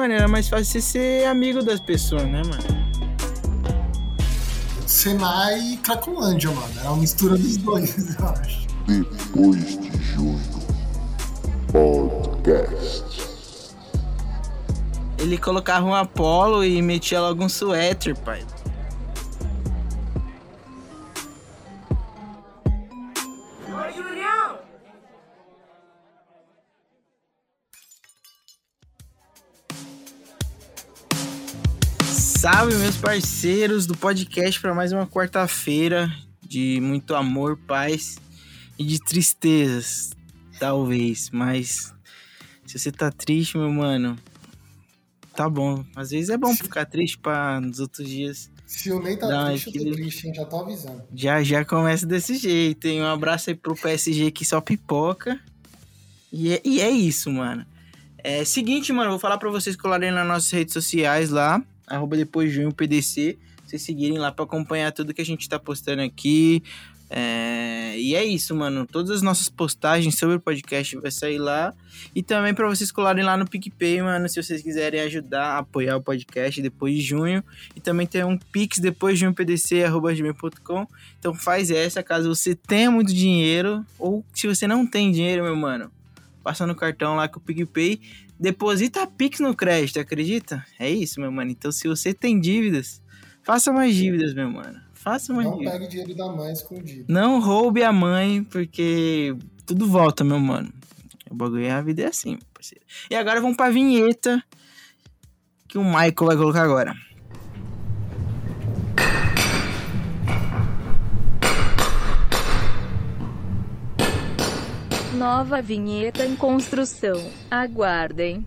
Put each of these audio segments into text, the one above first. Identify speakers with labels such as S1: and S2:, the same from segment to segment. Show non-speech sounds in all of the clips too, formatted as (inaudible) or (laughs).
S1: mano, era mais fácil você ser amigo das pessoas, né, mano?
S2: Senai e Cracolândia, mano. Era uma mistura dos dois, (laughs) eu acho.
S3: Depois de junho. Podcast.
S1: Ele colocava um Apollo e metia logo um suéter, pai. Parceiros do podcast, para mais uma quarta-feira de muito amor, paz e de tristezas, talvez. Mas se você tá triste, meu mano, tá bom. Às vezes é bom ficar triste para nos outros dias.
S2: Se o Ney tá
S1: Dá
S2: triste, eu tô triste, hein? Já tô avisando.
S1: Já já começa desse jeito, hein? Um abraço aí pro PSG que só pipoca. E é, e é isso, mano. É seguinte, mano, eu vou falar pra vocês colarem nas nossas redes sociais lá, arroba depois de junho PDC, vocês seguirem lá pra acompanhar tudo que a gente tá postando aqui. É, e é isso, mano. Todas as nossas postagens sobre o podcast vai sair lá. E também pra vocês colarem lá no PicPay, mano, se vocês quiserem ajudar a apoiar o podcast depois de junho. E também tem um Pix depois de junho PDC, arroba gmail.com. Então faz essa caso você tenha muito dinheiro ou se você não tem dinheiro, meu mano. Passa no cartão lá com o PicPay, deposita a Pix no crédito, acredita? É isso, meu mano. Então se você tem dívidas, faça mais dívidas, meu mano. Faça mais
S2: Não
S1: dívidas.
S2: pegue dinheiro da mãe escondido.
S1: Não roube a mãe, porque tudo volta, meu mano. O bagulho é a vida é assim, parceiro. E agora vamos pra vinheta que o Michael vai colocar agora.
S4: Nova vinheta em construção. Aguardem.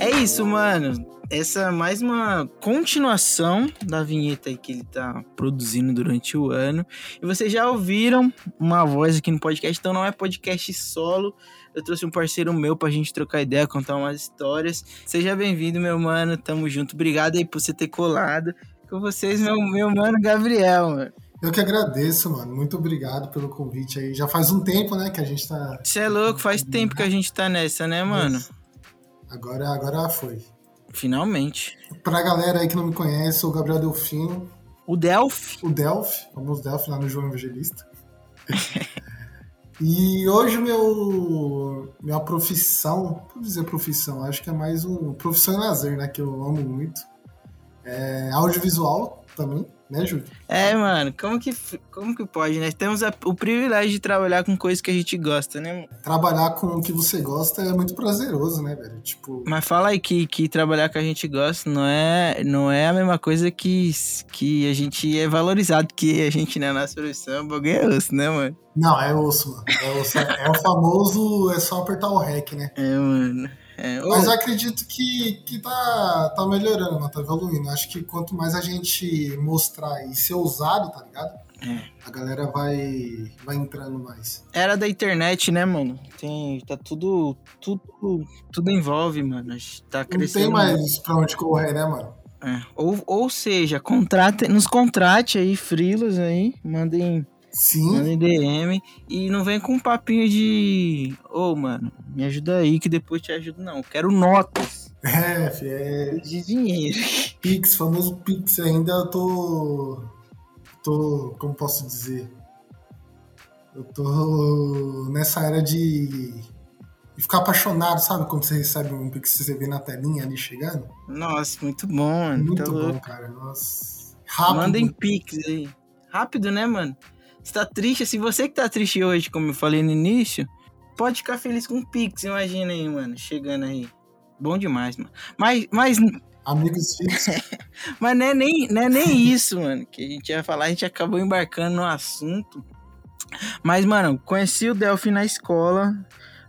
S1: É isso, mano. Essa é mais uma continuação da vinheta que ele tá produzindo durante o ano. E vocês já ouviram uma voz aqui no podcast, então não é podcast solo. Eu trouxe um parceiro meu pra gente trocar ideia, contar umas histórias. Seja bem-vindo, meu mano. Tamo junto. Obrigado aí por você ter colado. Com vocês, meu, meu mano Gabriel, mano.
S2: Eu que agradeço, mano. Muito obrigado pelo convite aí. Já faz um tempo, né, que a gente tá.
S1: Você é louco, faz tempo que a gente tá nessa, né, mano?
S2: Agora, agora foi.
S1: Finalmente.
S2: Pra galera aí que não me conhece, sou o Gabriel Delfino,
S1: O Delphi.
S2: o Delphi, famoso Delphi lá no João Evangelista. (laughs) e hoje meu minha profissão, vou dizer profissão, acho que é mais um profissão e lazer, né, que eu amo muito. É audiovisual também, né, Júlio?
S1: É, mano, como que, como que pode, né? Temos a- o privilégio de trabalhar com coisas que a gente gosta, né? mano?
S2: Trabalhar com o que você gosta é muito prazeroso, né, velho? Tipo,
S1: Mas fala aí que, que trabalhar com a gente gosta não é, não é a mesma coisa que, que a gente é valorizado, que a gente na nossa profissão, o bagulho é osso, né, mano?
S2: não, é osso, mano. É, osso. é o famoso, é só apertar o REC, né?
S1: É, mano. É,
S2: Mas eu acredito que, que tá, tá melhorando, mano, tá evoluindo. Acho que quanto mais a gente mostrar e ser ousado, tá ligado?
S1: É.
S2: A galera vai, vai entrando mais.
S1: Era da internet, né, mano? Tem, tá tudo, tudo, tudo envolve, mano. A gente tá
S2: Não
S1: crescendo.
S2: tem mais pra onde correr, né, mano?
S1: É. Ou, ou seja, contrate, nos contrate aí, frilos aí, mandem
S2: Sim,
S1: Mandem DM e não vem com um papinho de. Ô, mano, me ajuda aí que depois te ajudo, não. Eu quero notas
S2: é, é
S1: de dinheiro. (laughs)
S2: Pix, famoso Pix. Ainda eu tô. tô. como posso dizer? Eu tô nessa era de. de ficar apaixonado, sabe? Quando você recebe um Pix, você vê na telinha ali chegando.
S1: Nossa, muito bom, mano.
S2: Muito
S1: Tá
S2: bom,
S1: louco.
S2: cara. Nossa. Rápido.
S1: Mandem pix aí. Rápido, né, mano? Você tá triste? Se você que tá triste hoje, como eu falei no início, pode ficar feliz com um pix, imagina aí, mano. Chegando aí. Bom demais, mano. Mas, mas,
S2: Amigos fixos. (laughs)
S1: mas não, é nem, não é nem isso, mano, que a gente ia falar. A gente acabou embarcando no assunto. Mas, mano, conheci o Delphi na escola,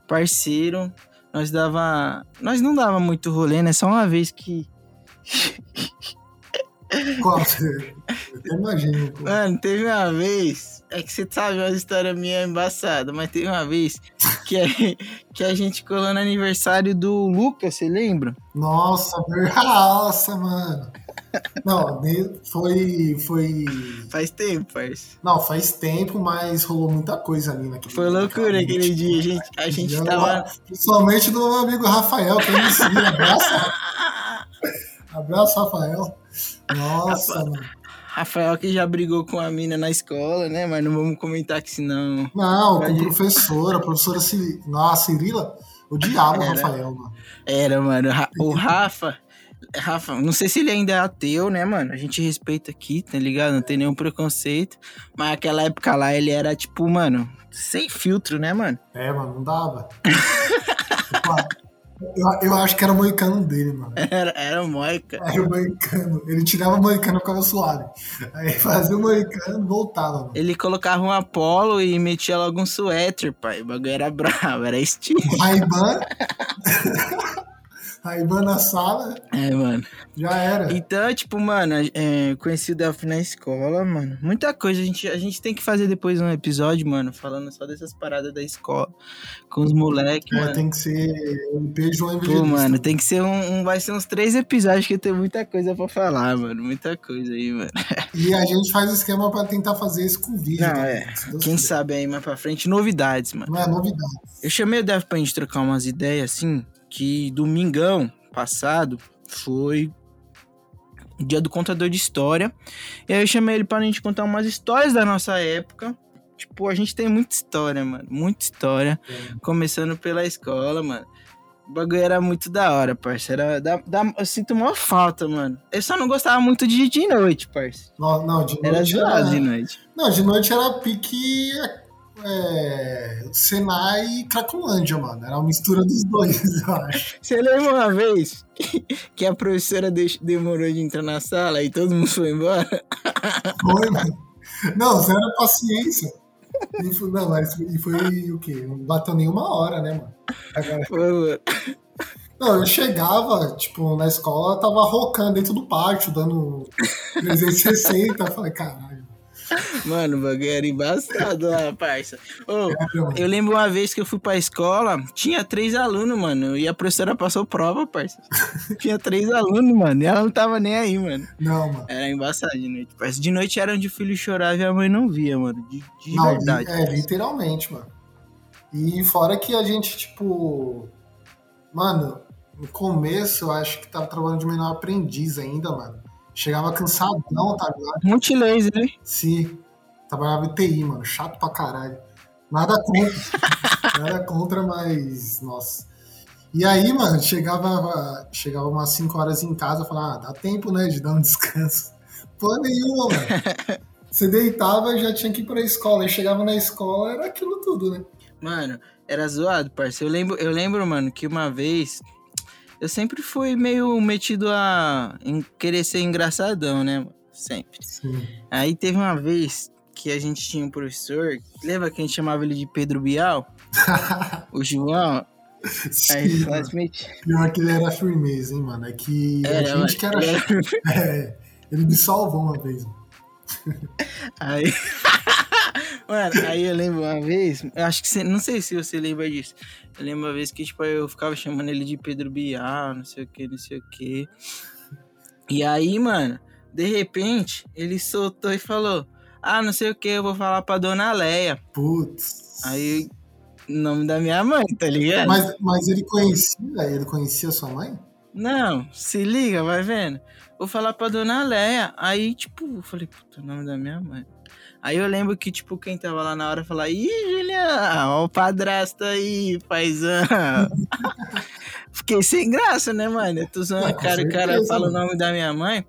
S1: parceiro. Nós dava. Nós não dava muito rolê, né? Só uma vez que.
S2: Qual? Eu imagino.
S1: Mano, teve uma vez. É que você sabe uma história minha embaçada, mas teve uma vez que a, (laughs) que a gente colou no aniversário do Lucas, você lembra?
S2: Nossa, (laughs) nossa, mano. Não, foi. Foi.
S1: Faz tempo, parça.
S2: Não, faz tempo, mas rolou muita coisa ali naquele
S1: Foi loucura
S2: naquela
S1: aquele dia. A gente, a gente
S2: Já
S1: tava.
S2: Principalmente do meu amigo Rafael, que me seguia. Abraço. (laughs) Abraço, Rafael. Nossa, mano.
S1: Rafael que já brigou com a mina na escola, né? Mas não vamos comentar que senão.
S2: Não, com professora, a professora Ciri... Nossa, Cirila, o
S1: Era.
S2: Rafael, mano.
S1: Era, mano. O Rafa. Rafa, não sei se ele ainda é ateu, né, mano? A gente respeita aqui, tá ligado? Não tem nenhum preconceito. Mas naquela época lá ele era tipo, mano, sem filtro, né, mano?
S2: É, mano, não dava. (laughs) eu, eu acho que era o moicano dele, mano. (laughs)
S1: Era, era moica.
S2: Era o moicano. Ele tirava o moicano e ficava suave. Aí fazia o moicano e voltava, mano.
S1: Ele colocava um Apollo e metia logo um suéter, pai. O bagulho era bravo, era estilo.
S2: Raiban. (laughs) Raiban na sala,
S1: É, mano.
S2: já era.
S1: Então, tipo, mano, é, conheci o Delphi na escola, mano. Muita coisa. A gente, a gente tem que fazer depois um episódio, mano, falando só dessas paradas da escola. Com os moleques,
S2: É,
S1: mano.
S2: tem que ser MP João
S1: Pô, mano, tem que ser um, um- Vai ser uns três episódios que tem muita coisa pra falar, mano. Muita coisa aí, mano. (laughs)
S2: E a gente faz esquema pra tentar fazer isso com vídeo.
S1: Não,
S2: também,
S1: é.
S2: Deus
S1: Quem sabe aí mais pra frente, novidades, mano.
S2: Não é novidade.
S1: Eu chamei o Dev pra gente trocar umas ideias, assim, que domingão passado foi o dia do contador de história. E aí eu chamei ele pra gente contar umas histórias da nossa época. Tipo, a gente tem muita história, mano. Muita história. Começando pela escola, mano. O bagulho era muito da hora, parceiro. Era, da, da- eu sinto maior falta, mano. Eu só não gostava muito de, de noite, parceiro.
S2: Não, não, de
S1: Era
S2: noite
S1: zoado de noite.
S2: Não, de noite era pique é, Senai e Cracolândia, mano. Era uma mistura dos dois, (laughs) eu acho.
S1: Você lembra uma vez que a professora demorou de entrar na sala e todo mundo foi embora? (laughs)
S2: Foi, mano. Não, zero paciência. E foi, não, mas e foi o quê? Não bateu nenhuma hora, né, mano? Agora,
S1: Foi, mano.
S2: não, eu chegava, tipo, na escola, tava rocando dentro do pátio, dando 360. Eu falei, caralho.
S1: Mano, o bagulho era embaçado lá, parça.
S2: Mano.
S1: eu lembro uma vez que eu fui pra escola, tinha três alunos, mano, e a professora passou prova, parça. (laughs) tinha três alunos, mano, e ela não tava nem aí, mano.
S2: Não, mano.
S1: Era embaçado de noite, parça. De noite era onde o filho chorava e a mãe não via, mano. De, de
S2: Não,
S1: verdade.
S2: é, literalmente, mano. E fora que a gente, tipo. Mano, no começo eu acho que tava trabalhando de menor aprendiz ainda, mano. Chegava cansadão, tá ligado?
S1: Multilaser, né?
S2: Sim. Trabalhava em TI, mano. Chato pra caralho. Nada contra. (laughs) Nada contra, mas. Nossa. E aí, mano, chegava, chegava umas 5 horas em casa, eu falava, ah, dá tempo, né, de dar um (laughs) descanso. Porra nenhuma, mano. (laughs) Você deitava e já tinha que ir pra escola. Aí chegava na escola, era aquilo tudo, né?
S1: Mano, era zoado, parça. Eu lembro, eu lembro, mano, que uma vez eu sempre fui meio metido a querer ser engraçadão, né? Sempre.
S2: Sim.
S1: Aí teve uma vez que a gente tinha um professor, lembra que a gente chamava ele de Pedro Bial? (laughs) o João? Aí
S2: Sim, mano.
S1: meti-
S2: Pior que ele era firmeza, hein, mano. É que a
S1: Era,
S2: gente
S1: mano,
S2: que era- (laughs) É, ele me salvou uma vez. mano.
S1: Aí. (laughs) Mano, aí eu lembro uma vez, eu acho que você, não sei se você lembra disso. Eu lembro uma vez que, tipo, eu ficava chamando ele de Pedro Bial, não sei o que, não sei o que. E aí, mano, de repente, ele soltou e falou: Ah, não sei o que, eu vou falar pra dona Leia.
S2: Putz.
S1: Aí, nome da minha mãe, tá ligado?
S2: Mas, mas ele conhecia, ele conhecia sua mãe?
S1: Não, se liga, vai vendo. Vou falar pra dona Leia. Aí, tipo, eu falei, puta, o nome da minha mãe. Aí eu lembro que, tipo, quem tava lá na hora falou, ih, Julião, ó o padrasto aí, paizão. (laughs) Fiquei sem graça, né, mano? Eu tô zoando
S2: Ah,
S1: a cara, o cara fala o nome da minha mãe.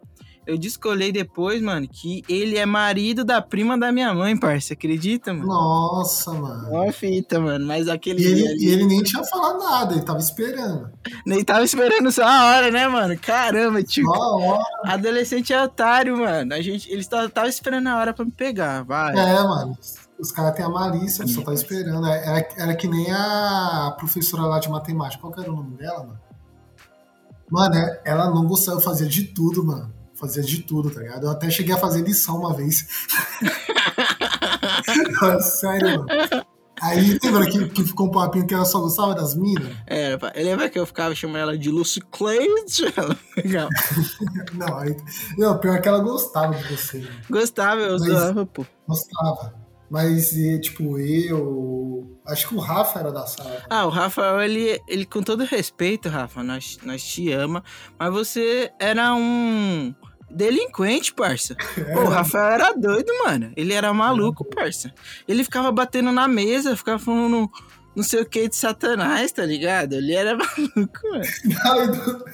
S1: Eu descolei depois, mano, que ele é marido da prima da minha mãe, parça. Acredita, mano?
S2: Nossa, mano.
S1: Ó a fita, mano. Mas aquele
S2: E ele,
S1: ali,
S2: e ele nem tinha falado nada, ele tava esperando.
S1: nem tava esperando só a hora, né, mano? Caramba, tio.
S2: Só a hora.
S1: Adolescente é otário, mano. A gente, eles estavam esperando a hora pra me pegar, vai.
S2: É, mano. Os caras têm a malícia, só tá esperando. Era, era que nem a professora lá de matemática. Qual que era o nome dela, mano? Mano, é- ela não gostava, fazia de tudo, mano. Fazia de tudo, tá ligado? Eu até cheguei a fazer lição uma vez. (laughs) Sério, mano. Aí lembra que, que ficou um papinho que ela só gostava das minas?
S1: Era, pá. Lembra que eu ficava chamando ela de Lucy Cleide? (laughs) Pegava. (laughs)
S2: Não, aí, não, pior que ela gostava de você. né?
S1: Gostava, eu zoava, pô.
S2: Gostava. Mas, tipo, eu. Acho que o Rafa era da sala.
S1: Ah, o Rafael, ele, ele com todo respeito, Rafa, nós, nós te ama, mas você era um delinquente, parça. Pô, o Rafael era doido, mano. Ele era maluco, parça. Ele ficava batendo na mesa, ficava falando não sei o que de satanás, tá ligado? Ele era (laughs) maluco, mano.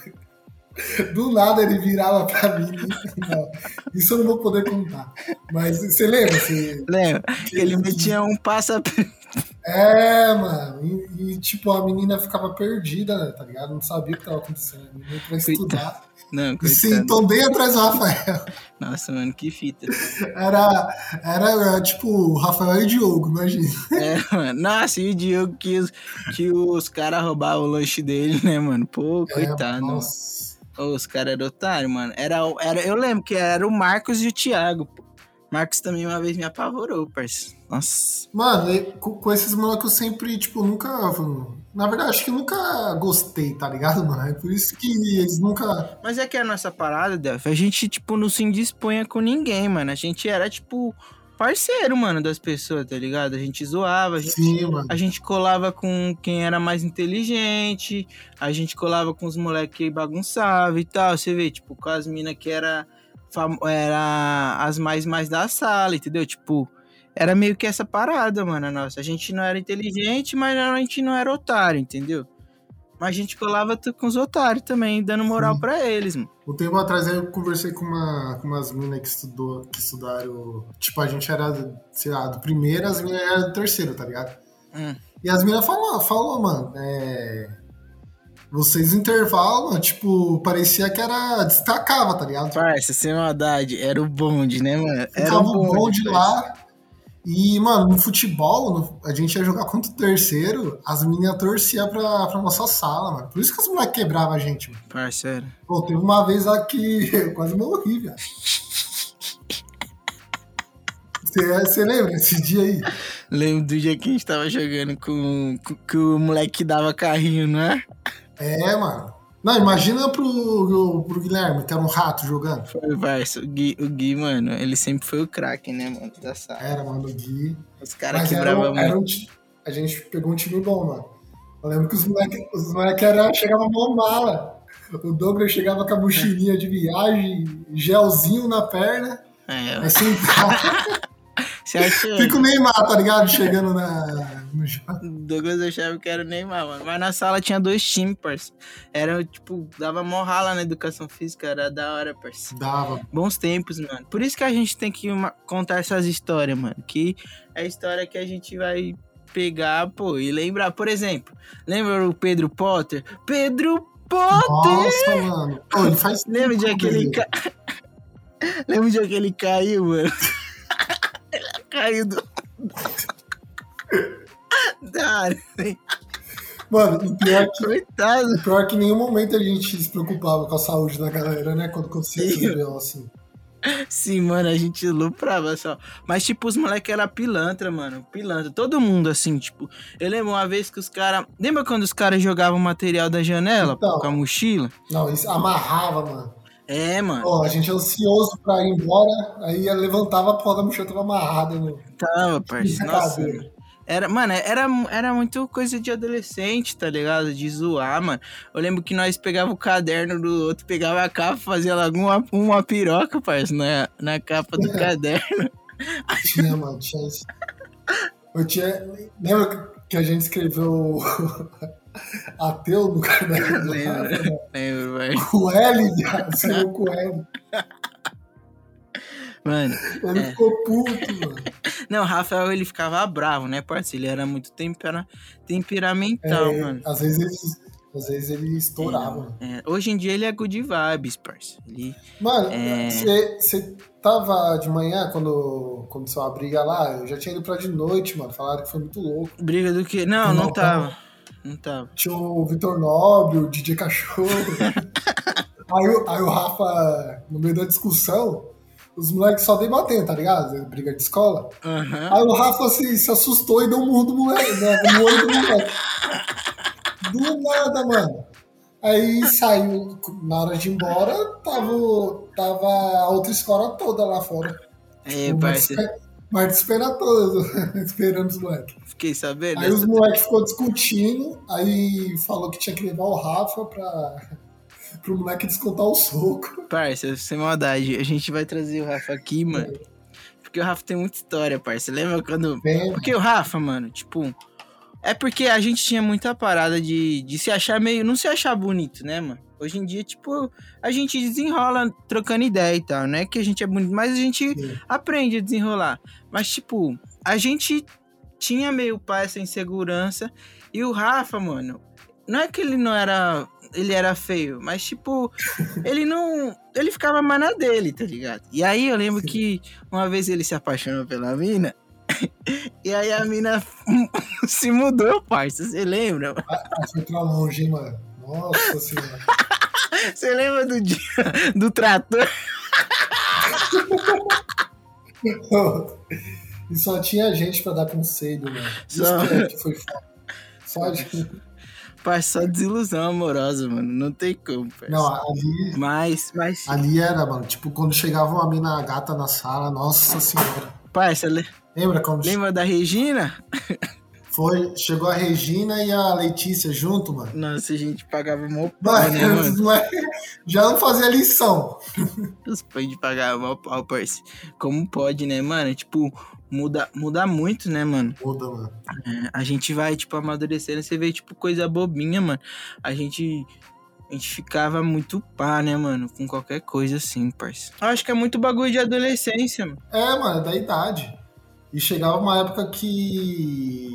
S2: Do, do nada ele virava pra mim. Não, isso eu não vou poder contar. Mas você lembra? Você,
S1: Lembra? Ele metia um passa...
S2: É, mano. E, e, tipo, a menina ficava perdida, né, tá ligado? Não sabia o que tava acontecendo. A menina pra estudar.
S1: Não,
S2: E
S1: coitado.
S2: sentou bem atrás do Rafael.
S1: Nossa, mano, que fita.
S2: Era, era tipo, o Rafael e o Diogo, imagina.
S1: É, mano. Nossa, e o Diogo que os, que os caras roubavam o lanche dele, né, mano? Pô, coitado.
S2: É, nossa.
S1: Os caras eram otários, mano. Era, era, eu lembro que era o Marcos e o Thiago. Marcos também uma vez me apavorou, parceiro. Nossa.
S2: Mano, com, com esses moleques eu sempre, tipo, nunca. Na verdade, acho que eu nunca gostei, tá ligado, mano? É por isso que eles nunca.
S1: Mas é que a nossa parada, Delphi, a gente, tipo, não se indispunha com ninguém, mano. A gente era, tipo, parceiro, mano, das pessoas, tá ligado? A gente zoava, a gente,
S2: Sim,
S1: a gente colava com quem era mais inteligente, a gente colava com os moleques que bagunçavam e tal. Você vê, tipo, com as minas que era, era as mais mais da sala, entendeu? Tipo, era meio que essa parada, mano, nossa. A gente não era inteligente, mas a gente não era otário, entendeu? Mas a gente colava com os otários também, dando moral pra eles, mano.
S2: Um tempo atrás eu conversei com, uma, com umas minas que, estudou, que estudaram. Tipo, a gente era, sei lá, do primeiro, as minas eram do terceiro, tá ligado?
S1: Hum.
S2: E as minas falou, falou, mano, é. Vocês mano, tipo, parecia que era. destacava, tá ligado?
S1: Parça, sem maldade, era o bonde, né, mano? Era
S2: Ficava
S1: o
S2: bonde
S1: parça.
S2: lá. E, mano, no futebol, a gente ia jogar contra o terceiro, as meninas torciam pra, pra nossa sala, mano. Por isso que as moleques quebravam a gente, mano.
S1: Parceiro.
S2: Pô, teve uma vez lá que (laughs) eu quase morri, velho. Você lembra esse dia aí?
S1: Lembro do dia que a gente tava jogando com, com, que o moleque dava carrinho, não é?
S2: É, mano. Não, imagina pro, pro Guilherme, que era um rato jogando.
S1: Foi, parça. O Gui, o Gui, mano, ele sempre foi o craque, né, mano, da sala.
S2: Era, mano, o Gui.
S1: Os caras quebravam
S2: um-
S1: muito.
S2: um A gente pegou um time bom, mano. Eu lembro que os moleques os moleque chegavam mó mala. O Douglas chegava com a mochilinha de viagem, gelzinho na perna,
S1: É,
S2: aí sentava. (laughs)
S1: você acha
S2: Fica o Neymar, tá ligado? Chegando na, no jogo.
S1: Douglas achava que era o Neymar, mano. Mas na sala tinha dois times, parça. Era, tipo, dava mó rala na educação física, era da hora, parça.
S2: Dava.
S1: Bons tempos, mano. Por isso que a gente tem que ma- contar essas histórias, mano. Que é a história que a gente vai pegar, pô, e lembrar. Por exemplo, lembra o Pedro Potter? Pedro Potter!
S2: Nossa, mano. Pô, ele faz
S1: Lembra de aquele ca... (laughs) Lembra de aquele caiu, mano? Ele caiu do. Da
S2: Mano, e pior que,
S1: Coitado.
S2: pior que em nenhum momento a gente se preocupava com a saúde da galera, né? Quando acontecia esse assim.
S1: Sim, mano, a gente luprava só. Mas, tipo, os moleques eram pilantra, mano. Pilantra. Todo mundo, assim, tipo. Eu lembro uma vez que os caras. Lembra quando os caras jogavam material da janela
S2: Então.
S1: com a mochila?
S2: Não, isso amarrava, mano.
S1: É, mano.
S2: Ó, a gente ansioso pra ir embora, aí levantava a porra da mochila tava amarrada no.
S1: Tava, parceiro. Nossa. Era, mano, era, era muito coisa de adolescente, tá ligado? De zoar, mano. Eu lembro que nós pegava o caderno do outro, pegava a capa, fazia logo uma, uma piroca, parceiro, na, na capa do (laughs) caderno.
S2: Tinha, mano, tinha isso. Eu tinha. Lembra que a gente escreveu (laughs) ateu no (laughs) caderno? do
S1: Lembro,
S2: né?
S1: lembro, velho.
S2: Com L, viado, escreveu com L.
S1: Mano,
S2: Ele
S1: É.
S2: ficou puto, mano.
S1: não, o Rafael, ele ficava bravo, né, parceiro? Ele era muito tempera, temperamental,
S2: É,
S1: mano.
S2: às vezes ele, às vezes ele estourava.
S1: É, hoje em dia ele é good vibes, parceiro. Ele...
S2: Mano,
S1: É.
S2: você tava de manhã quando começou a briga lá? Eu já tinha ido pra de noite, mano. Falaram que foi muito louco.
S1: Briga do que? Não, não
S2: Não,
S1: tava. Não tava.
S2: Tinha o Vitor Nobre, o DJ Cachorro. (laughs) aí, o- aí o Rafa, no meio da discussão, os moleques só debatendo, tá ligado? Briga de escola.
S1: Aham.
S2: Aí o Rafa assim, se assustou e deu um murro do moleque, né? No olho do moleque. Do nada, mano. Aí saiu, na hora de ir embora, tava, tava a outra escola toda lá fora.
S1: É,
S2: O
S1: parça,
S2: Marcos Marcos espera todos, (laughs) esperando os moleques.
S1: fiquei sabendo.
S2: Aí os moleques ficou discutindo, aí falou que tinha que levar o Rafa pra, (laughs) pro moleque descontar o soco.
S1: Parça, sem maldade, a gente vai trazer o Rafa aqui, mano. Porque o Rafa tem muita história, parça. Lembra quando.
S2: Bem,
S1: Porque o Rafa, mano, tipo. É porque a gente tinha muita parada de, de se achar meio. Não se achar bonito, né, mano? Hoje em dia, tipo, a gente desenrola trocando ideia e tal, né? Que a gente é bonito, mas a gente
S2: Sim.
S1: aprende a desenrolar. Mas, tipo, a gente tinha meio pá essa insegurança. E o Rafa, mano, não é que ele não era. Ele era feio, mas, tipo, (laughs) ele não. Ele ficava mais na dele, tá ligado? E aí eu lembro
S2: Sim.
S1: que uma vez ele se apaixonou pela mina. (laughs) E aí a mina (laughs) se mudou, parça. Você lembra?
S2: Ah, foi pra longe, hein, mano. Nossa senhora. (laughs)
S1: Você lembra do dia do trator?
S2: e só tinha gente pra dar conselho, mano. Isso
S1: Só.
S2: que, é que foi foda. Só de...
S1: Parça, só desilusão amorosa, mano. Não tem como, parça.
S2: Não, ali,
S1: Mas, mas.
S2: ali era, mano. Tipo, quando chegava uma mina gata na sala, nossa senhora.
S1: Parça, le-
S2: Lembra quando
S1: lembra da Regina?
S2: foi? Chegou a Regina e a Letícia junto, mano.
S1: Nossa, a gente pagava mó pau, né, mano? (laughs)
S2: já não fazia lição.
S1: Pães de pagar mó pau, parça. Como pode, né, mano? Tipo, muda, muda muito, né, mano?
S2: Muda, mano.
S1: É, a gente vai, tipo, amadurecendo, você vê, tipo, coisa bobinha, mano. A gente. A gente ficava muito pá, né, mano? Com qualquer coisa assim, parça. Acho que é muito bagulho de adolescência, mano.
S2: É, mano, é da idade. E chegava uma época que.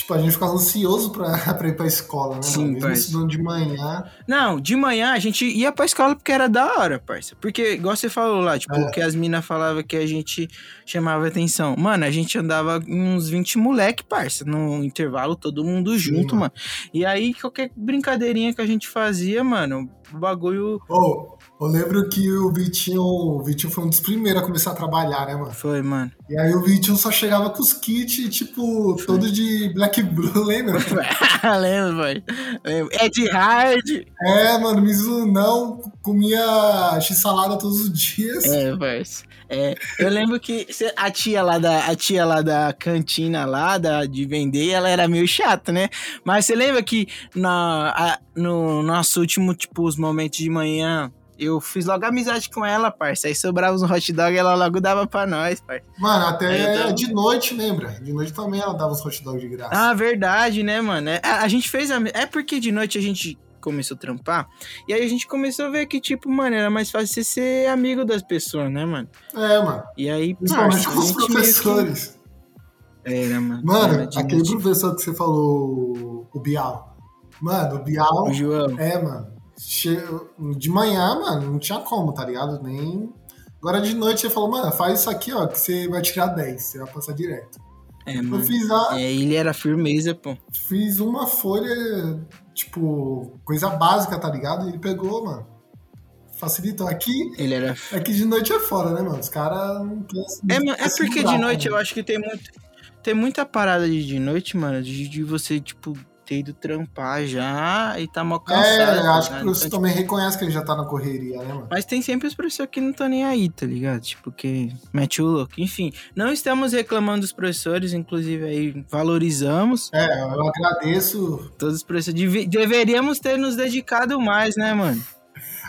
S2: Tipo, a gente ficava ansioso pra, (laughs) pra ir pra escola, né?
S1: Sim,
S2: mano? Mesmo de manhã.
S1: Não, de manhã a gente ia pra escola porque era da hora, parça. Porque, igual você falou lá, tipo,
S2: É.
S1: que as minas falavam que a gente chamava atenção. Mano, a gente andava uns 20 moleque, parça, no intervalo, todo mundo junto,
S2: mano.
S1: mano. E aí, qualquer brincadeirinha que a gente fazia, mano, o bagulho
S2: Ô, eu lembro que o Vitinho, o Vitinho foi um dos primeiros a começar a trabalhar, né, mano?
S1: foi, mano.
S2: E aí o Vitinho só chegava com os kits, tipo, todo de Black Blue, (laughs) lembra? (laughs)
S1: Lembro. Lembro. É de hard.
S2: É, mano, Mizu não comia x-salada todos os dias.
S1: É, parça. É, eu lembro que a tia lá da a tia lá da cantina lá da, de vender, ela era meio chata, né? Mas você lembra que na, a- no nosso último, tipo, os momentos de manhã, eu fiz logo amizade com ela, parça. Aí sobrava uns hot dog, ela logo dava pra nós, parça.
S2: Mano, até
S1: Então-
S2: de noite, lembra? De noite também ela dava os hot dogs de graça.
S1: Ah, verdade, né, mano? É, a, a gente fez. ami- É porque de noite a gente começou a trampar. E aí a gente começou a ver que, tipo, mano, era mais fácil você ser amigo das pessoas, né, mano?
S2: É, mano.
S1: E aí,
S2: Principalmente
S1: parça,
S2: com
S1: a
S2: os
S1: meio que-
S2: professores.
S1: Era, mano.
S2: Mano,
S1: Era
S2: aquele
S1: noite.
S2: professor que você falou, o Bial. Mano, o Bial.
S1: O João.
S2: É, mano. De manhã, mano, não tinha como, tá ligado? Nem. Agora de noite você falou, mano, faz isso aqui, ó, que você vai tirar 10, você vai passar direto.
S1: É,
S2: Eu
S1: mano.
S2: fiz, a,
S1: É, ele era firmeza, pô.
S2: fiz uma folha, tipo, coisa básica, tá ligado? E ele pegou, mano. Facilitou. Aqui,
S1: Ele era.
S2: aqui de noite é fora, né, mano? Os caras não querem.
S1: É,
S2: não
S1: mano, é porque de noite
S2: né?
S1: eu acho que tem muito. Tem muita parada de, de noite, mano, de, de você, tipo, ter ido trampar já e tá mal cansado.
S2: É, eu
S1: tá
S2: acho que
S1: ligado?
S2: você
S1: Então,
S2: também reconhece que ele já tá na correria, né, mano?
S1: Mas tem sempre os professores que não estão nem aí, tá ligado? Tipo, que mete o louco. Enfim, não estamos reclamando dos professores, inclusive aí valorizamos
S2: É, eu agradeço
S1: todos os professores. Deve- deveríamos ter nos dedicado mais, né, mano?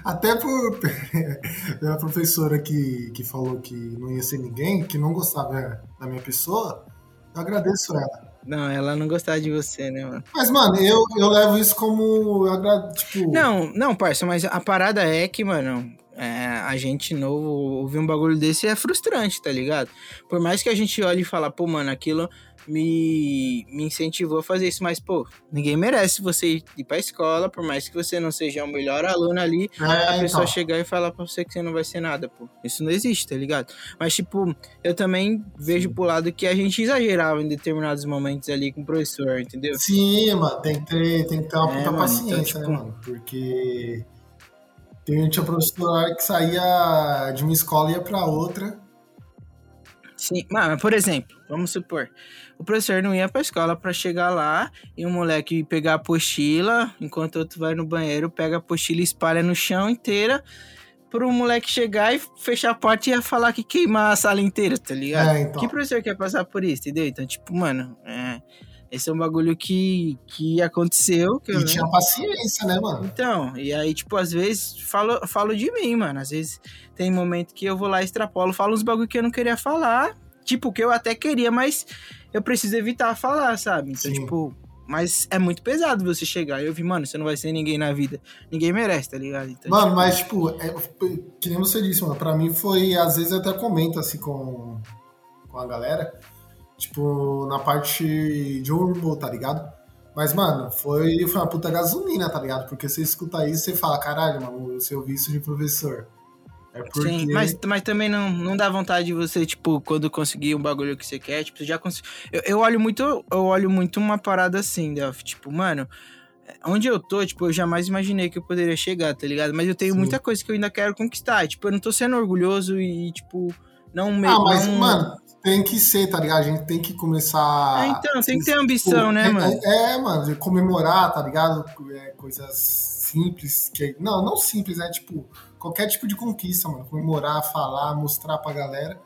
S2: Até por (laughs) pela professora que, que falou que não ia ser ninguém, que não gostava da minha pessoa, eu agradeço ela.
S1: Não, ela não gostava de você, né, mano?
S2: Mas, mano, eu, eu levo isso como. Tipo.
S1: Não, não, parça, mas a parada é que, mano, é, a gente novo ouvir um bagulho desse é frustrante, tá ligado? Por mais que a gente olhe e fala, pô, mano, aquilo me, me incentivou a fazer isso, mas, pô, ninguém merece você ir pra escola, por mais que você não seja o melhor aluno ali,
S2: é,
S1: a pessoa
S2: então.
S1: chegar e falar pra você que você não vai ser nada, pô. Isso não existe, tá ligado? Mas, tipo, eu também vejo pro lado que a gente exagerava em determinados momentos ali com o professor, entendeu?
S2: Sim, mano, tem que ter, tem que ter uma
S1: É,
S2: puta
S1: mano,
S2: paciência,
S1: então,
S2: né,
S1: tipo-
S2: mano? Porque. Tem, tinha professor que saía de uma escola e ia pra outra.
S1: Sim, mas, por exemplo, vamos supor, o professor não ia pra escola pra chegar lá e um moleque pegar a apostila, enquanto outro vai no banheiro, pega a apostila e espalha no chão inteira, pro moleque chegar e fechar a porta e ia falar que queimar a sala inteira, tá ligado?
S2: É, então.
S1: Que professor quer passar por isso, entendeu? Então, tipo, mano, é, esse é um bagulho que, que aconteceu. Que eu,
S2: E tinha paciência, né, mano?
S1: então, e aí, tipo, às vezes falo, falo de mim, mano. Às vezes tem momento que eu vou lá, extrapolo, falo uns bagulho que eu não queria falar. Tipo, que eu até queria, mas eu preciso evitar falar, sabe? Então,
S2: Sim.
S1: tipo, mas é muito pesado você chegar. Eu vi, mano, você não vai ser ninguém na vida. Ninguém merece, tá ligado? Então,
S2: Mano,
S1: tipo,
S2: mas, tipo, é, que nem você disse, mano, pra mim foi, às vezes eu até comento, assim, com, com a galera, tipo, na parte de humor, tá ligado? Mas, mano, foi, foi uma puta gasolina, tá ligado? Porque você escuta isso e fala, caralho, mano, você ouviu isso de professor. É porque...
S1: Sim, mas, mas também não, não dá vontade de você, tipo, quando conseguir um bagulho que você quer, tipo, você já conseguiu. Eu, eu olho muito, eu olho muito uma parada assim, Delphi, tipo, mano, onde eu tô, tipo, eu jamais imaginei que eu poderia chegar, tá ligado? Mas eu tenho
S2: Sim.
S1: muita coisa que eu ainda quero conquistar. Tipo, eu não tô sendo orgulhoso e, tipo, não me.
S2: Ah, mas,
S1: não...
S2: mano, tem que ser, tá ligado? A gente tem que começar...
S1: É, então, tem que ter ambição,
S2: Tipo,
S1: né,
S2: é,
S1: mano?
S2: É, é, mano, comemorar, tá ligado? É, coisas simples, que não, não simples, é tipo, qualquer tipo de conquista, mano. Comemorar, falar, mostrar pra galera.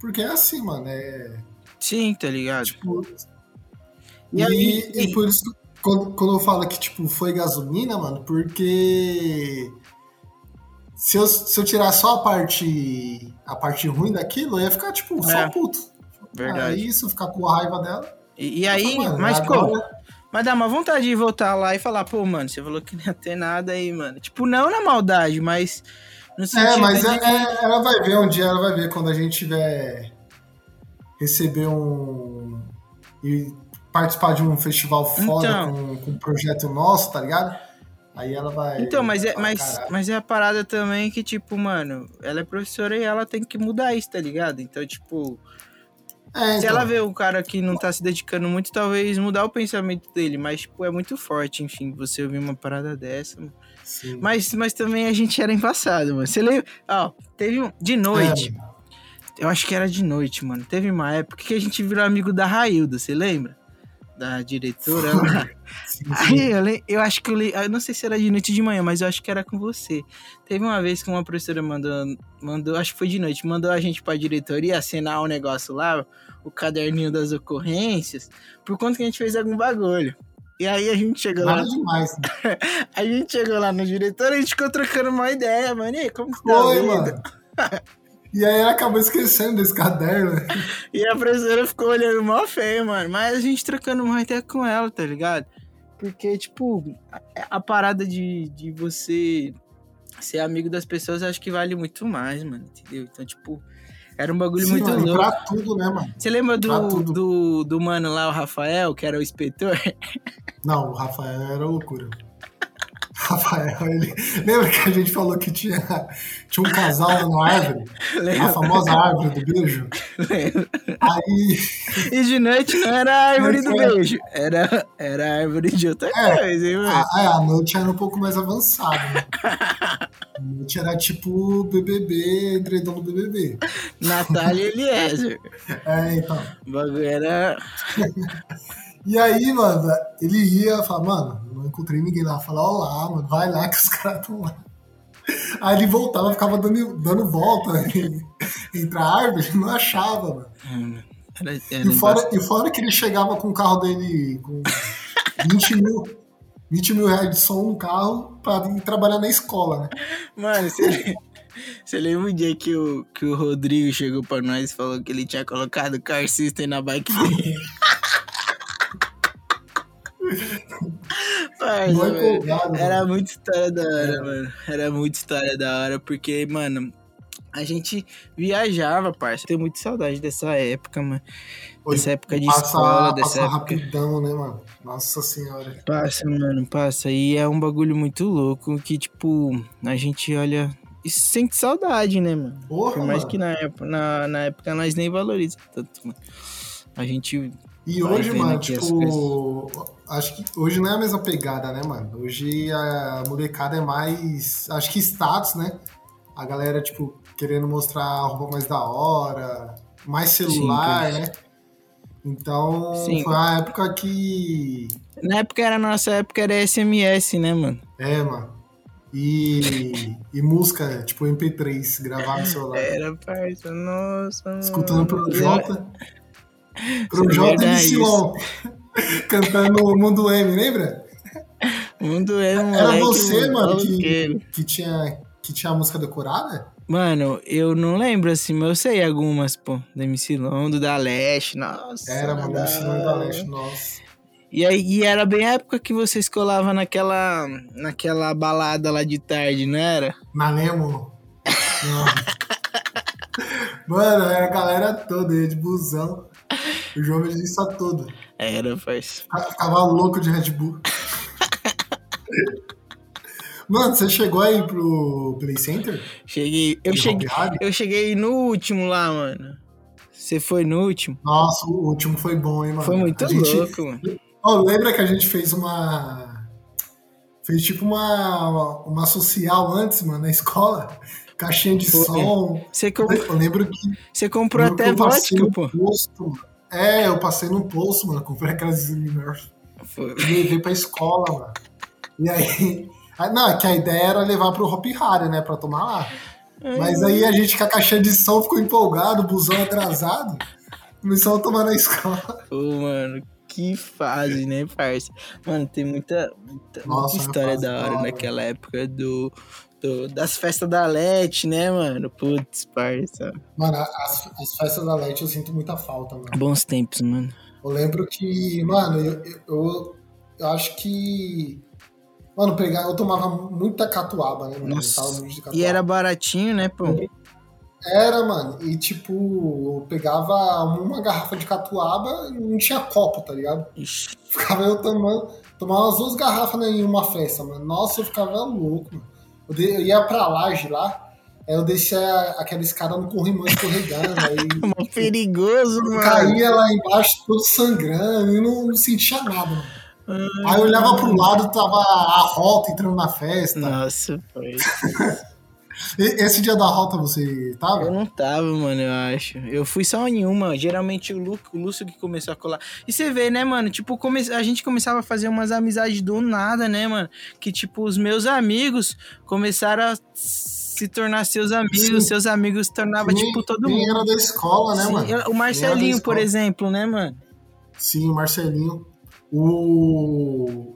S2: Porque é assim, mano, é
S1: Sim, tá ligado?
S2: tipo.
S1: E
S2: E,
S1: aí-
S2: e por isso, quando, quando eu falo que, tipo, foi gasolina, mano, porque. Se eu, se eu tirar só a parte a parte ruim daquilo, eu ia ficar, tipo, só
S1: É.
S2: puto.
S1: Verdade.
S2: Isso, ficar com raiva dela.
S1: E, e aí,
S2: Mano,
S1: mas
S2: agora-
S1: como? Mas dá uma vontade de voltar lá e falar, pô, mano, você falou que não ia ter nada aí, mano. Tipo, não na maldade, mas
S2: É, mas
S1: de...
S2: é- é- ela vai ver um dia, ela vai ver quando a gente tiver receber um e participar de um festival foda
S1: Então.
S2: com, com um projeto nosso, tá ligado? Aí ela vai.
S1: Então, mas é, mas,
S2: "Caralho."
S1: mas é a parada também que, tipo, mano, ela é professora e ela tem que mudar isso, tá ligado? Então, tipo,
S2: É,
S1: se
S2: então.
S1: ela vê um cara que não tá se dedicando muito, talvez mudar o pensamento dele. Mas, tipo, é muito forte, enfim, você ouvir uma parada dessa. mano.
S2: Sim.
S1: Mas, mas também a gente era embaçado, mano. Você lembra? Ó, teve um. De noite.
S2: É.
S1: Eu acho que era de noite, mano. Teve uma época que a gente virou amigo da Railda, você lembra? Da diretora lá.
S2: Sim, sim. (laughs)
S1: Aí eu, le- eu acho que eu, le- eu não sei se era de noite ou de manhã, mas eu acho que era com você. Teve uma vez que uma professora mandou, mandou, acho que foi de noite, mandou a gente pra diretoria assinar um negócio lá, o caderninho das ocorrências, por conta que a gente fez algum bagulho. E aí a gente chegou lá,
S2: Nada demais. né? (laughs)
S1: a gente chegou lá no diretor e a gente ficou trocando uma ideia, mano. E aí, como que tá
S2: Foi, mano. (laughs) E aí ela acabou esquecendo desse caderno. (laughs)
S1: E a professora ficou olhando mó feio, mano. Mas a gente trocando uma ideia com ela, tá ligado? Porque, tipo, a, a parada de, de você ser amigo das pessoas, acho que vale muito mais, mano. Entendeu? Então, tipo, era um bagulho
S2: Sim,
S1: muito
S2: mano,
S1: louco.
S2: pra tudo, né, mano?
S1: Você lembra do, do, do mano lá, o Rafael, que era o inspetor? (laughs)
S2: Não, o Rafael era loucura. Rafael, ele. Lembra que a gente falou que tinha, tinha um casal na (laughs) árvore? A
S1: Lembra?
S2: famosa árvore do beijo?
S1: Lembra?
S2: Aí.
S1: E de noite não era a árvore do beijo, era, era a árvore de outra
S2: É,
S1: coisa, hein, mano?
S2: A, é, a noite era um pouco mais avançada, né? (laughs) A noite era tipo BBB, entredão do BBB.
S1: Natália e Eliezer.
S2: É, então.
S1: O bagulho era. (laughs)
S2: E aí, mano, ele ia falar, mano, não encontrei ninguém lá. Falar, olá, mano, vai lá que os (laughs) caras estão lá. Aí ele voltava, ficava dando, dando volta (laughs) entre a árvore, não achava, mano.
S1: era, era
S2: E fora, e fora que ele chegava com o carro dele com 20 mil, 20 mil reais de som no carro pra ir trabalhar na escola, né?
S1: Mano, você, (laughs) você lembra o dia que o, que o Rodrigo chegou pra nós e falou que ele tinha colocado o car system na bike dele? Parça,
S2: empolgado, mano.
S1: Era muita história da hora, mano. Era muita história da hora, porque, mano, a gente viajava, parça. Tenho muita saudade dessa época, mano.
S2: Hoje
S1: Dessa época de
S2: passa,
S1: escola, dessa
S2: passa
S1: época.
S2: rapidão, né, mano? Nossa senhora.
S1: Passa, mano, passa. E é um bagulho muito louco que, tipo, a gente olha e sente saudade, né, mano?
S2: Porra,
S1: Por mais
S2: mano.
S1: que na época, na, na época nós nem valorizamos tanto, mano. A gente
S2: E
S1: Vai
S2: hoje, mano, tipo. Acho que hoje não é a mesma pegada, né, mano? Hoje a molecada é mais. Acho que status, né? A galera, tipo, querendo mostrar a roupa mais da hora, mais celular,
S1: cara.
S2: né? Então,
S1: Sim.
S2: foi uma época que.
S1: Na época era nossa época era SMS, né, mano?
S2: É, mano. E, e música, tipo MP3, gravar no celular.
S1: Era, parça, nossa, mano.
S2: escutando
S1: Eu-
S2: Jota. Pro
S1: é
S2: Silon. Cantando o Mundo M, lembra?
S1: Mundo era um
S2: Era
S1: moleque
S2: você, mano, que, que, tinha, que tinha a música decorada?
S1: Mano, eu não lembro assim, mas eu sei algumas, pô. Do MC Londo, da Leste, nossa.
S2: Era, mano,
S1: da
S2: o Silon da Leste, nossa.
S1: E, aí, e era bem a época que vocês colavam naquela, naquela balada lá de tarde, não era?
S2: Na. Não. (laughs) Mano, era a galera toda, ia de busão. O João me disse a tudo.
S1: Era, parça.
S2: Ficava louco de Red Bull. (laughs) Mano, você chegou aí pro Play Center?
S1: Cheguei. Eu cheguei, eu cheguei no último lá, mano. Você foi no último?
S2: Nossa, o último foi bom, hein, mano?
S1: Foi muito
S2: A gente-
S1: louco, mano.
S2: Ó, lembra que a gente fez uma. Fez tipo uma, uma social antes, mano, na escola? Caixinha de
S1: Foi.
S2: som.
S1: Você, com-
S2: Eu lembro que.
S1: você comprou até vodka, pô.
S2: posto, mano. É, eu passei no posto, mano. Comprei aquelas Nerf.
S1: Foi.
S2: Levei pra escola, mano. E aí. (laughs) ah, Não, é que a ideia era levar pro Hop Harry, né? Pra tomar lá. Mas aí a gente com a caixinha de som ficou empolgado, o busão atrasado. Começou a tomar na escola.
S1: Pô, mano, que fase, né, parça? Mano, tem muita, muita,
S2: Nossa,
S1: muita história da
S2: da
S1: hora naquela época do, do- das festas da Lete, né, mano? Putz, parça.
S2: Mano, as, as festas da Leti eu sinto muita falta, mano.
S1: Bons tempos, mano.
S2: Eu lembro que, mano, eu, eu, eu- eu acho que. Mano, pegar, eu tomava muita catuaba, né, mano?
S1: Nossa.
S2: catuaba.
S1: E era baratinho, né, pô?
S2: Era, mano. E tipo, eu pegava uma garrafa de catuaba e não tinha copo, tá ligado?
S1: Ixi,
S2: Ficava eu tomando. Tomava umas duas garrafas em uma festa, mano. Nossa, eu ficava louco, mano. Eu, de- eu ia pra laje lá, aí eu descia aquela escada no corrimão escorregando, (laughs) aí
S1: mó perigoso, mano.
S2: caía lá embaixo todo sangrando e não, não sentia nada, mano. Aí eu olhava pro lado, tava a Rota entrando na festa.
S1: Nossa, foi. (laughs)
S2: Esse dia da Rota você
S1: Eu
S2: tava?
S1: não tava, mano, eu acho. Eu fui só em uma. Geralmente o, Lu, o Lúcio que começou a colar. E você vê, né, mano? Tipo, come... a gente começava a fazer umas amizades do nada, né, mano? Que, tipo, os meus amigos começaram a se tornar seus amigos.
S2: Sim.
S1: Seus amigos se tornavam,
S2: Nem-
S1: tipo, todo mundo.
S2: era da escola, né,
S1: Sim,
S2: mano?
S1: eu- o Marcelinho, por exemplo, né, mano?
S2: Sim, o Marcelinho. O.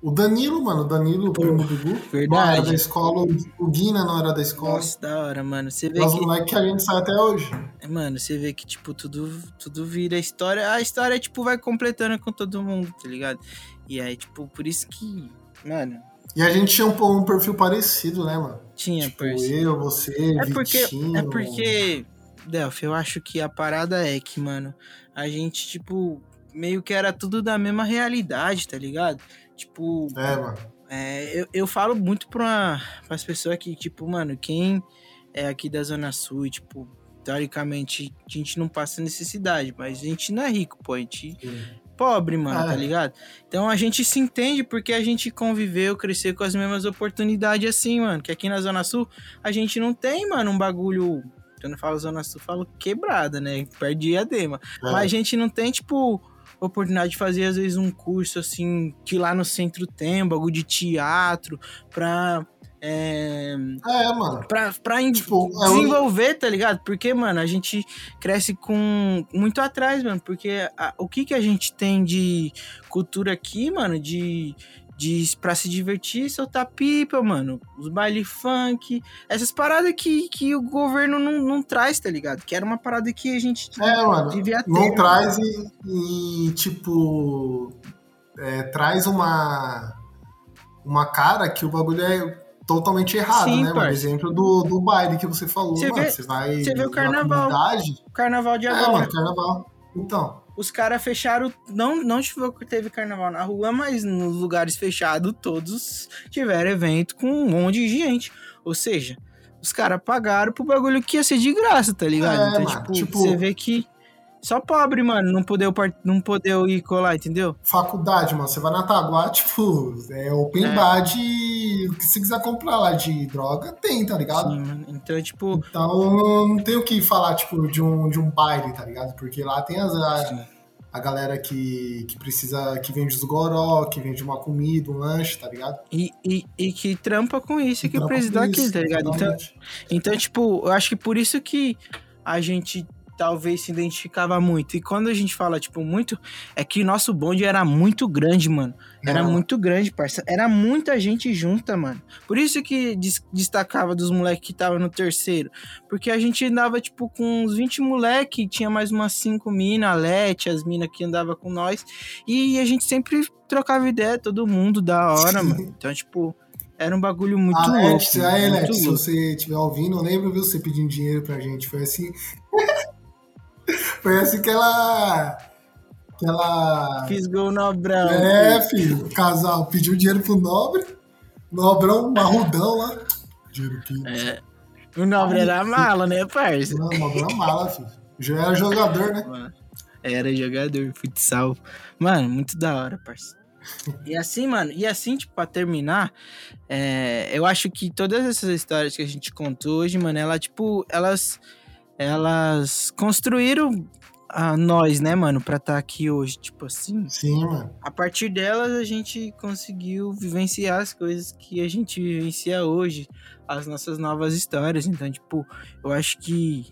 S2: O Danilo, mano, o Danilo, o primo do Gu.
S1: verdade.
S2: Não era da escola, o- Guina não era da escola.
S1: Nossa, da hora, mano. Você vê
S2: Mas
S1: que.
S2: moleque que a gente sai até hoje.
S1: Mano, você vê que, tipo, tudo, tudo vira história. A história, tipo, vai completando com todo mundo, tá ligado? E aí, tipo, por isso que. Mano,
S2: E a gente tinha um, um perfil parecido, né, mano?
S1: tinha,
S2: Tipo, eu, você,
S1: É porque,
S2: Vitinho.
S1: é porque, Delphi, eu acho que a parada é que, mano, a gente, tipo, meio que era tudo da mesma realidade, tá ligado? Tipo,
S2: É, mano.
S1: é, eu, eu falo muito pra, pras pessoas que, tipo, mano, quem é aqui da Zona Sul e, tipo, teoricamente, a gente não passa necessidade, mas a gente não é rico, pô, a gente pobre, mano,
S2: Ah,
S1: tá
S2: é.
S1: ligado? Então a gente se entende porque a gente conviveu, cresceu com as mesmas oportunidades assim, mano. Que aqui na Zona Sul a gente não tem, mano, um bagulho. Quando eu falo Zona Sul, eu falo quebrada, né? Perto de diadema.
S2: É.
S1: Mas a gente não tem, tipo, oportunidade de fazer, às vezes, um curso assim, que lá no centro tem, um bagulho de teatro, pra. É,
S2: É, mano.
S1: pra, pra
S2: Tipo, é o-
S1: desenvolver, tá ligado? Porque, mano, a gente cresce com muito atrás, mano. Porque a- o que que a gente tem de cultura aqui, mano, de, de pra se divertir, soltar pipa, mano. Os baile funk, essas paradas que, que o governo não, não traz, tá ligado? Que era uma parada que a gente
S2: É, mano.
S1: devia ter.
S2: Não
S1: mano.
S2: traz e, e, tipo, é, traz uma, uma cara que o bagulho é totalmente errado,
S1: Sim,
S2: né,
S1: parça.
S2: Exemplo do, do baile que você falou,
S1: Você
S2: mano.
S1: vê-
S2: você vai
S1: você vê o carnaval.
S2: comunidade-
S1: Carnaval de
S2: É,
S1: agora.
S2: mano, carnaval. Então,
S1: Os caras fecharam. Não, não tive- teve carnaval na rua, mas nos lugares fechados, todos tiveram evento com um monte de gente. Ou seja, os caras pagaram pro bagulho que ia ser de graça, tá ligado?
S2: É,
S1: então,
S2: mano,
S1: tipo,
S2: tipo-
S1: você vê que. Só pobre, mano, não poder, não poder ir colar, entendeu?
S2: Faculdade, mano, você vai na Taguá, tipo, é open
S1: É.
S2: bar de. O que você quiser comprar lá de droga, tem, tá ligado?
S1: Sim. Então, tipo,
S2: Então não tem o que falar, tipo, de um, de um baile, tá ligado? Porque lá tem as, a, a galera que, que precisa, que vende os goró, que vende uma comida, um lanche, tá ligado?
S1: e, e, e que trampa com isso, e que
S2: Trampa
S1: precisa daquilo,
S2: isso,
S1: tá ligado? Então. Então, tipo, eu acho que por isso que a gente talvez se identificava muito. E quando a gente fala, tipo, muito, é que nosso bonde era muito grande, mano. Era
S2: É.
S1: muito grande, parça. Era muita gente junta, mano. Por isso que des- destacava dos moleques que tava no terceiro. Porque a gente andava, tipo, com uns 20 moleque, tinha mais umas 5 minas, a Lete, as minas que andava com nós. E a gente sempre trocava ideia, todo mundo, da hora,
S2: Sim.
S1: mano. (laughs) Então, tipo, era um bagulho muito
S2: Ah,
S1: louco.
S2: Aí, Let, se você estiver ouvindo, eu lembro, viu, você pedindo dinheiro pra gente. Foi assim. (laughs) Foi assim que ela. Que ela.
S1: Fiz gol no Abrão.
S2: É, filho, o casal pediu dinheiro pro nobre. Nobrão, marrudão lá. Dinheiro que.
S1: É. O Nobre era mala, né, parça?
S2: Não, nobrão é mala, filho. Já era jogador, né?
S1: Era jogador, futsal. Mano, muito da hora, parça. E assim, mano, e assim, tipo, pra terminar, é, eu acho que todas essas histórias que a gente contou hoje, mano, ela, tipo, elas, elas construíram a nós, né, mano, pra estar aqui hoje, tipo assim.
S2: Sim, mano.
S1: A partir delas, a gente conseguiu vivenciar as coisas que a gente vivencia hoje, as nossas novas histórias. Então, tipo, eu acho que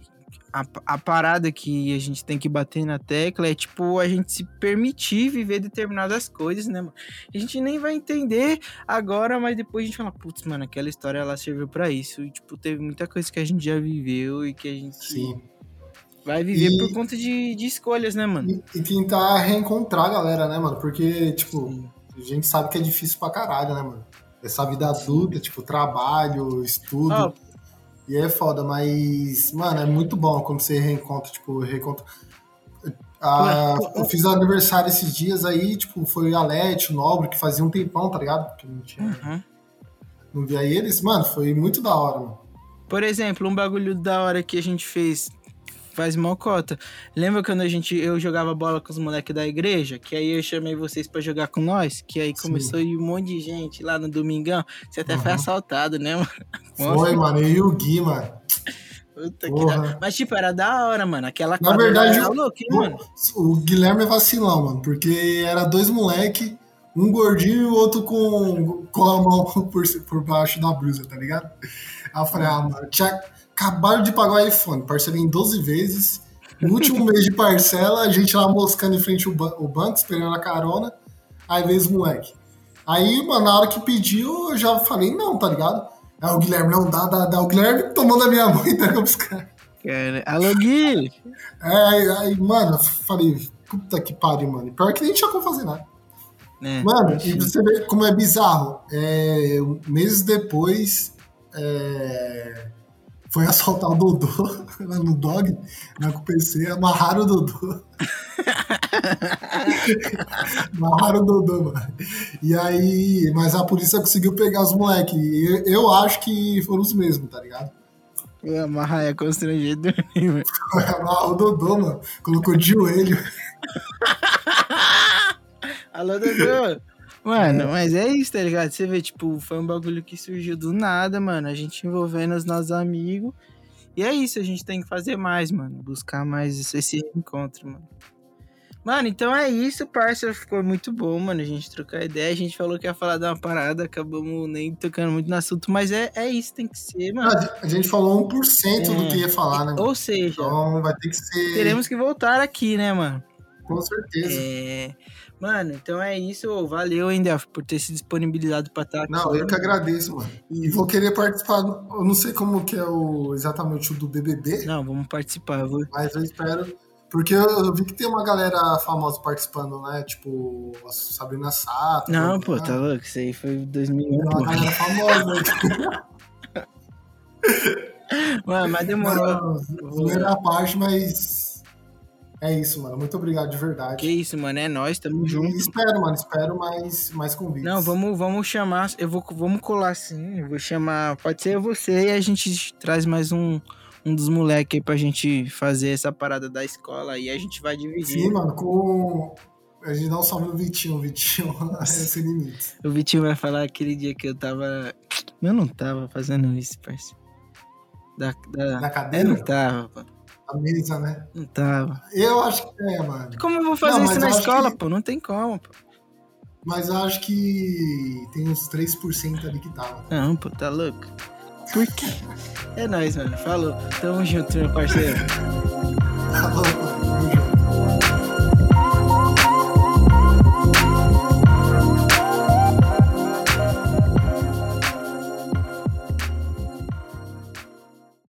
S1: a, a parada que a gente tem que bater na tecla é, tipo, a gente se permitir viver determinadas coisas, né, mano? A gente nem vai entender agora, mas depois a gente fala, putz, mano, aquela história ela serviu pra isso. E, tipo, teve muita coisa que a gente já viveu e que a gente
S2: Sim.
S1: vai viver
S2: E-
S1: por conta de, de escolhas, né, mano?
S2: E, e tentar reencontrar a galera, né, mano? Porque, tipo,
S1: Sim.
S2: a gente sabe que é difícil pra caralho, né, mano? Essa vida adulta, tipo, trabalho, estudo. E é foda, mas, mano, é muito bom quando você reencontra, tipo, reencontra. Ah, eu fiz aniversário esses dias aí, tipo, foi a Lete, o Nobre, que fazia um tempão, tá ligado? Que não, tinha,
S1: uhum.
S2: não via eles. Mano, foi muito da hora, mano.
S1: Por exemplo, um bagulho da hora que a gente fez faz mocota. Lembra quando a gente eu jogava bola com os moleques da igreja? Que aí eu chamei vocês pra jogar com nós? Que aí
S2: Sim.
S1: começou a ir um monte de gente lá no domingão. Você até foi
S2: Uhum.
S1: assaltado, né, mano?
S2: Foi, mano, eu e o Gui, mano.
S1: Puta que da... Mas, tipo, era da hora, mano. Aquela
S2: Na verdade,
S1: era hein, mano?
S2: O Guilherme é vacilão, mano, porque era dois moleque, um gordinho e o outro com, com a mão (laughs) por, por baixo da blusa, tá ligado? Aí eu falei, ah, mano, tinha acabado de pagar o iPhone, parcelei em 12 vezes. No último mês de parcela, a gente lá moscando em frente ao, ban- ao banco, esperando a carona. Aí veio os moleque. Aí, mano, na hora que pediu, eu já falei, não, tá ligado? Aí o Guilherme, não, dá, dá, dá. O Guilherme tomou da minha mão e entregou pros caras.
S1: Cara, alô, Gui!
S2: É, aí, aí, mano, eu falei, puta que pariu, mano. Pior que nem tinha como fazer nada.
S1: É,
S2: Mano, e você vê como é bizarro. É, meses depois, é, foi assaltar o Dodô (laughs) lá no Dog, lá com o PC, amarraram o Dodô. (laughs) amarraram o Dodô, mano. E aí, mas a polícia conseguiu pegar os moleques. Eu, eu acho que foram os mesmos, tá ligado?
S1: o Amarra é constrangedor, (laughs) mano?
S2: Amarraram o Dodô, mano. Colocou de joelho. (laughs)
S1: Alô, Dodô! Mano, mas é isso, tá ligado? Você vê, tipo, foi um bagulho que surgiu do nada, mano. A gente envolvendo os nossos amigos. E é isso, a gente tem que fazer mais, mano. Buscar mais esse encontro, mano. Mano, então é isso, parça. Ficou muito bom, mano. A gente trocar ideia. A gente falou que ia falar de uma parada, acabamos nem tocando muito no assunto. Mas é, é isso, tem que ser, mano.
S2: A gente falou 1% do
S1: É.
S2: que ia falar, né?
S1: Ou seja,
S2: Então vai ter que ser.
S1: teremos que voltar aqui, né, mano?
S2: Com certeza.
S1: É. Mano, então é isso. Valeu, hein, Delphi, por ter se disponibilizado pra estar aqui.
S2: Não, eu que agradeço, mano. E vou querer participar. do- Eu não sei como que é o exatamente o do BBB,
S1: Não, vamos participar. vou-
S2: mas eu espero. Porque eu, vi que tem uma galera famosa participando, né? Tipo, a Sabrina Sato.
S1: Não,
S2: né?
S1: pô, tá louco? Isso aí foi 2001,
S2: Tem uma galera famosa. né? (laughs)
S1: Mano, mas demorou.
S2: À parte, mas. É isso, mano. Muito obrigado de verdade.
S1: Que isso, mano, é nós, tamo
S2: E
S1: junto.
S2: espero, mano. Espero mais, mais convites.
S1: Não, vamos, vamos chamar. Eu vou, vamos colar sim. Eu vou chamar. Pode ser você e a gente traz mais um, um dos moleques aí pra gente fazer essa parada da escola e a gente vai dividir.
S2: Sim, mano, com. A gente dá um salve no Vitinho, o Vitinho (laughs) é sem limites.
S1: O Vitinho vai falar aquele dia que eu tava. Eu não tava fazendo isso, parceiro. Da, da...
S2: Da
S1: Eu
S2: cadeira,
S1: não tava, pô.
S2: a mesa, né?
S1: Não tava.
S2: Eu acho que é, mano.
S1: Como eu vou fazer
S2: Não,
S1: isso na
S2: eu
S1: escola,
S2: que-
S1: pô? Não tem como, pô.
S2: Mas eu acho que tem uns 3% ali que tava.
S1: Não, pô, tá louco? Porque? É nóis, mano. Falou. Tamo junto, meu parceiro. Tá (laughs) bom.